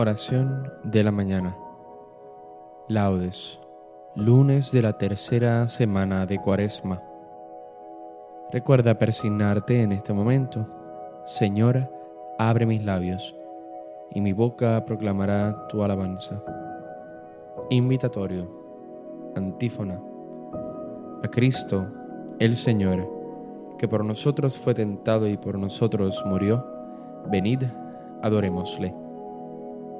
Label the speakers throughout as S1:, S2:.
S1: Oración de la mañana. Laudes. Lunes de la tercera semana de Cuaresma. Recuerda persignarte en este momento. Señora, abre mis labios, y mi boca proclamará tu alabanza. Invitatorio. Antífona. A Cristo, el Señor, que por nosotros fue tentado y por nosotros murió, venid, adorémosle.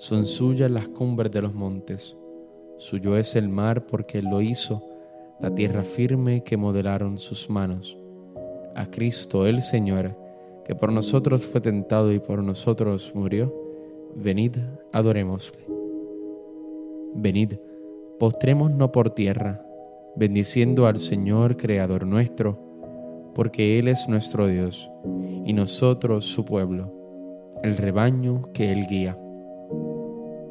S1: son suyas las cumbres de los montes. Suyo es el mar porque Él lo hizo, la tierra firme que modelaron sus manos. A Cristo el Señor, que por nosotros fue tentado y por nosotros murió, venid, adorémosle. Venid, postrémonos por tierra, bendiciendo al Señor Creador nuestro, porque Él es nuestro Dios, y nosotros su pueblo, el rebaño que Él guía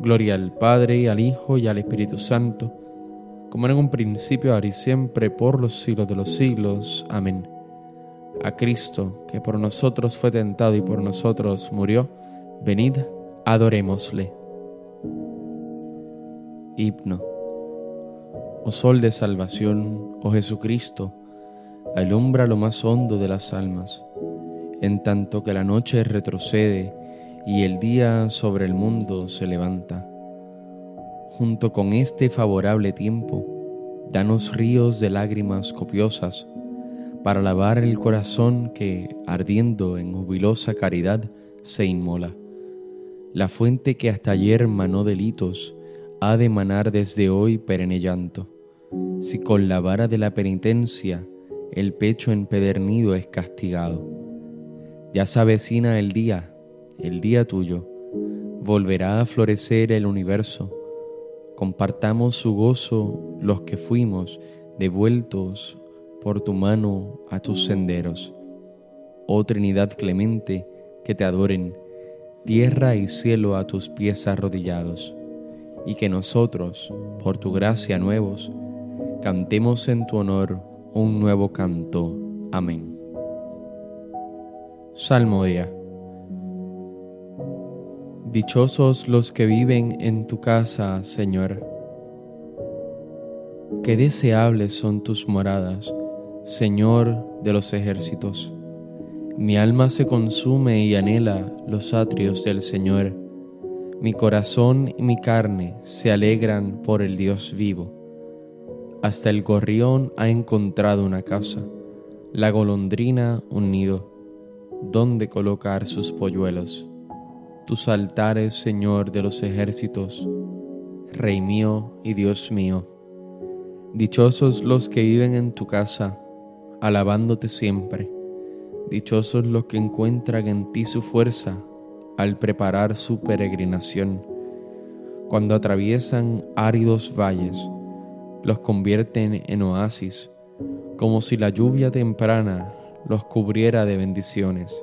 S1: Gloria al Padre, al Hijo y al Espíritu Santo, como en un principio, ahora y siempre, por los siglos de los siglos. Amén. A Cristo, que por nosotros fue tentado y por nosotros murió, venid, adorémosle. Himno. Oh Sol de Salvación, oh Jesucristo, alumbra lo más hondo de las almas, en tanto que la noche retrocede y el día sobre el mundo se levanta. Junto con este favorable tiempo, danos ríos de lágrimas copiosas para lavar el corazón que, ardiendo en jubilosa caridad, se inmola. La fuente que hasta ayer manó delitos, ha de manar desde hoy perenne llanto. Si con la vara de la penitencia el pecho empedernido es castigado. Ya se avecina el día el día tuyo, volverá a florecer el universo. Compartamos su gozo los que fuimos devueltos por tu mano a tus senderos. Oh Trinidad clemente, que te adoren, tierra y cielo a tus pies arrodillados, y que nosotros, por tu gracia nuevos, cantemos en tu honor un nuevo canto. Amén. Salmodia Dichosos los que viven en tu casa, Señor. Qué deseables son tus moradas, Señor de los ejércitos. Mi alma se consume y anhela los atrios del Señor. Mi corazón y mi carne se alegran por el Dios vivo. Hasta el gorrión ha encontrado una casa, la golondrina un nido, donde colocar sus polluelos tus altares, Señor de los ejércitos, Rey mío y Dios mío. Dichosos los que viven en tu casa, alabándote siempre. Dichosos los que encuentran en ti su fuerza al preparar su peregrinación. Cuando atraviesan áridos valles, los convierten en oasis, como si la lluvia temprana los cubriera de bendiciones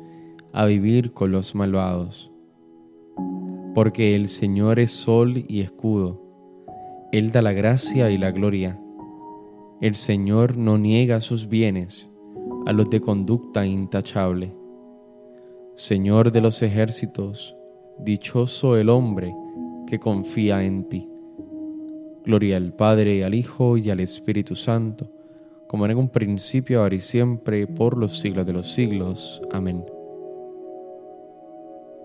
S1: a vivir con los malvados. Porque el Señor es sol y escudo. Él da la gracia y la gloria. El Señor no niega sus bienes a los de conducta intachable. Señor de los ejércitos, dichoso el hombre que confía en ti. Gloria al Padre, al Hijo y al Espíritu Santo, como en un principio, ahora y siempre, por los siglos de los siglos. Amén.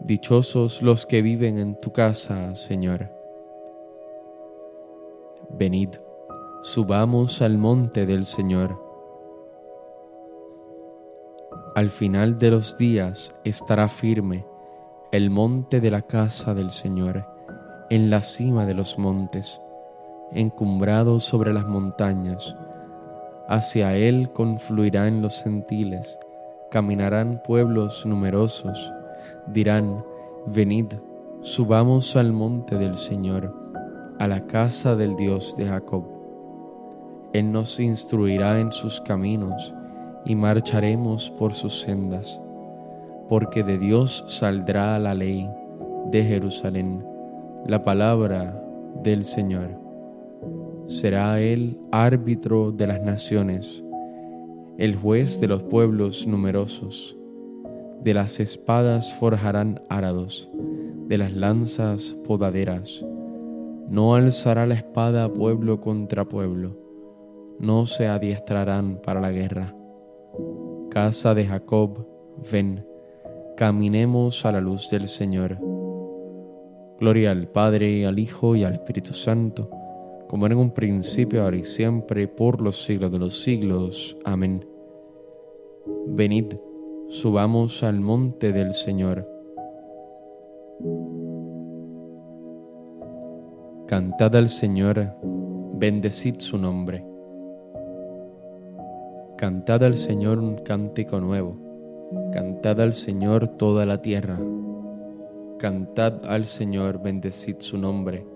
S1: Dichosos los que viven en tu casa, Señor. Venid, subamos al monte del Señor al final de los días estará firme el monte de la casa del Señor, en la cima de los montes, encumbrado sobre las montañas. Hacia él confluirán los gentiles, caminarán pueblos numerosos, dirán, venid, subamos al monte del Señor, a la casa del Dios de Jacob. Él nos instruirá en sus caminos, y marcharemos por sus sendas, porque de Dios saldrá la ley de Jerusalén, la palabra del Señor. Será Él árbitro de las naciones, el juez de los pueblos numerosos. De las espadas forjarán arados, de las lanzas podaderas. No alzará la espada pueblo contra pueblo, no se adiestrarán para la guerra Casa de Jacob, ven, caminemos a la luz del Señor. Gloria al Padre, al Hijo y al Espíritu Santo, como en un principio, ahora y siempre, por los siglos de los siglos. Amén. Venid, subamos al monte del Señor. Cantad al Señor, bendecid su nombre. Cantad al Señor un cántico nuevo, cantad al Señor toda la tierra, cantad al Señor, bendecid su nombre,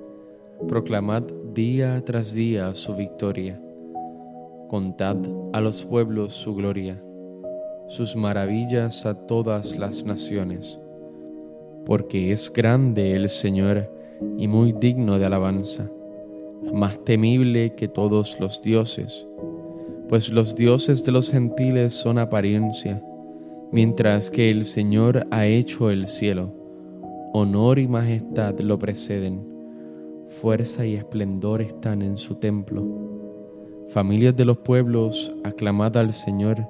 S1: proclamad día tras día su victoria, contad a los pueblos su gloria, sus maravillas a todas las naciones, porque es grande el Señor y muy digno de alabanza, más temible que todos los dioses pues los dioses de los gentiles son apariencia, mientras que el Señor ha hecho el cielo. Honor y majestad lo preceden, fuerza y esplendor están en su templo. Familias de los pueblos, aclamad al Señor,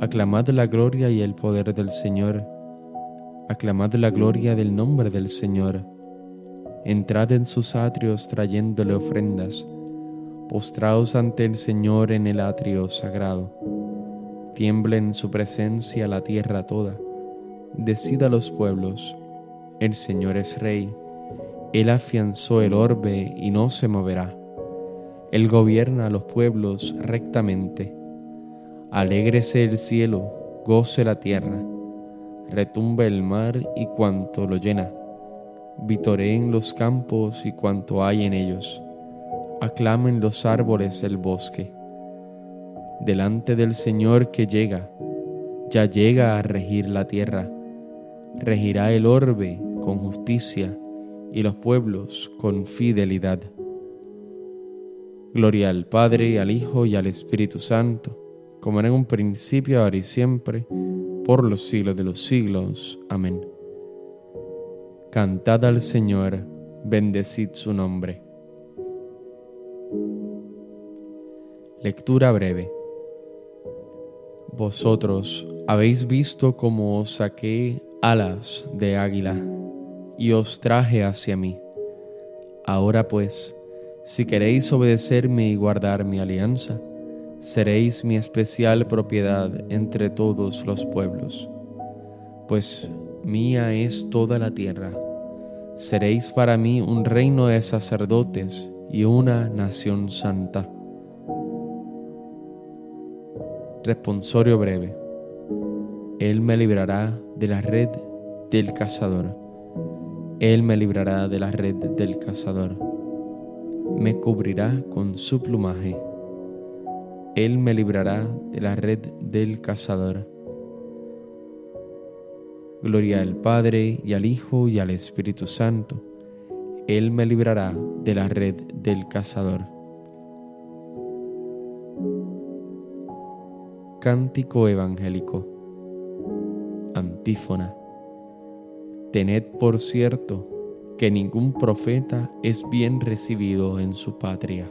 S1: aclamad la gloria y el poder del Señor, aclamad la gloria del nombre del Señor. Entrad en sus atrios trayéndole ofrendas postrados ante el Señor en el atrio sagrado. Tiembla en su presencia la tierra toda. Decida los pueblos, el Señor es Rey. Él afianzó el orbe y no se moverá. Él gobierna a los pueblos rectamente. Alégrese el cielo, goce la tierra, retumbe el mar y cuanto lo llena. Vitoreen los campos y cuanto hay en ellos aclamen los árboles del bosque. Delante del Señor que llega, ya llega a regir la tierra, regirá el orbe con justicia y los pueblos con fidelidad. Gloria al Padre, al Hijo y al Espíritu Santo, como era en un principio, ahora y siempre, por los siglos de los siglos. Amén. Cantad al Señor, bendecid su nombre. Lectura breve. Vosotros habéis visto cómo os saqué alas de águila y os traje hacia mí. Ahora pues, si queréis obedecerme y guardar mi alianza, seréis mi especial propiedad entre todos los pueblos, pues mía es toda la tierra. Seréis para mí un reino de sacerdotes y una nación santa. Responsorio breve. Él me librará de la red del cazador. Él me librará de la red del cazador. Me cubrirá con su plumaje. Él me librará de la red del cazador. Gloria al Padre y al Hijo y al Espíritu Santo. Él me librará de la red del cazador. Cántico Evangélico. Antífona. Tened por cierto que ningún profeta es bien recibido en su patria.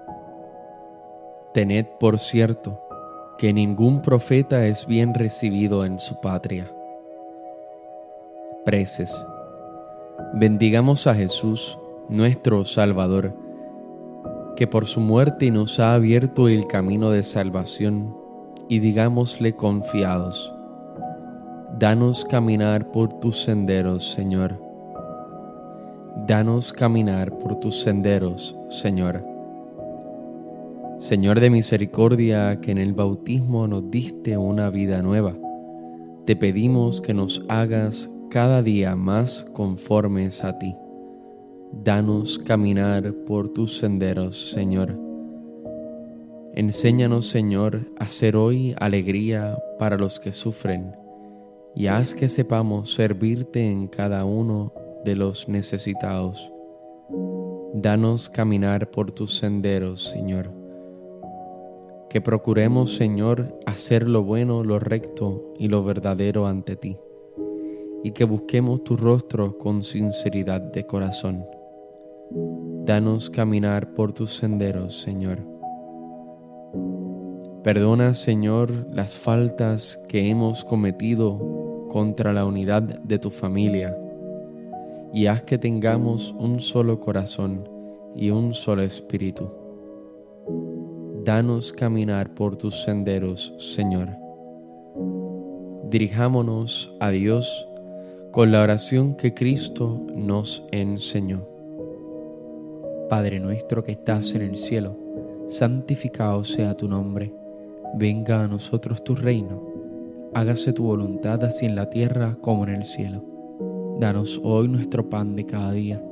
S1: Tened por cierto que ningún profeta es bien recibido en su patria. Preces. Bendigamos a Jesús, nuestro Salvador que por su muerte nos ha abierto el camino de salvación, y digámosle confiados, danos caminar por tus senderos, Señor. Danos caminar por tus senderos, Señor. Señor de misericordia, que en el bautismo nos diste una vida nueva, te pedimos que nos hagas cada día más conformes a ti Danos caminar por tus senderos, Señor. Enséñanos, Señor, a ser hoy alegría para los que sufren y haz que sepamos servirte en cada uno de los necesitados. Danos caminar por tus senderos, Señor. Que procuremos, Señor, hacer lo bueno, lo recto y lo verdadero ante ti, y que busquemos tu rostro con sinceridad de corazón. Danos caminar por tus senderos, Señor. Perdona, Señor, las faltas que hemos cometido contra la unidad de tu familia y haz que tengamos un solo corazón y un solo espíritu. Danos caminar por tus senderos, Señor. Dirijámonos a Dios con la oración que Cristo nos enseñó. Padre nuestro que estás en el cielo, santificado sea tu nombre, venga a nosotros tu reino, hágase tu voluntad así en la tierra como en el cielo. Danos hoy nuestro pan de cada día,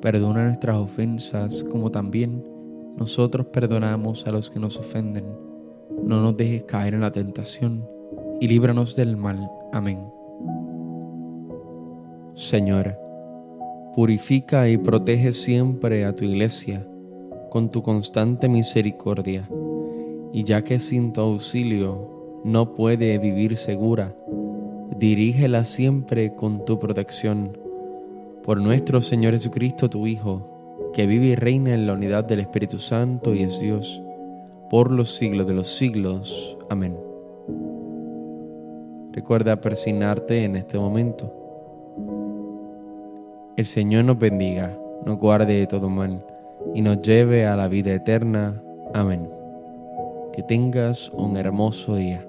S1: perdona nuestras ofensas como también nosotros perdonamos a los que nos ofenden. No nos dejes caer en la tentación y líbranos del mal. Amén. Señora, Purifica y protege siempre a tu iglesia con tu constante misericordia, y ya que sin tu auxilio no puede vivir segura, dirígela siempre con tu protección. Por nuestro Señor Jesucristo, tu Hijo, que vive y reina en la unidad del Espíritu Santo y es Dios, por los siglos de los siglos. Amén. Recuerda persignarte en este momento el Señor nos bendiga, nos guarde de todo mal y nos lleve a la vida eterna. Amén. Que tengas un hermoso día.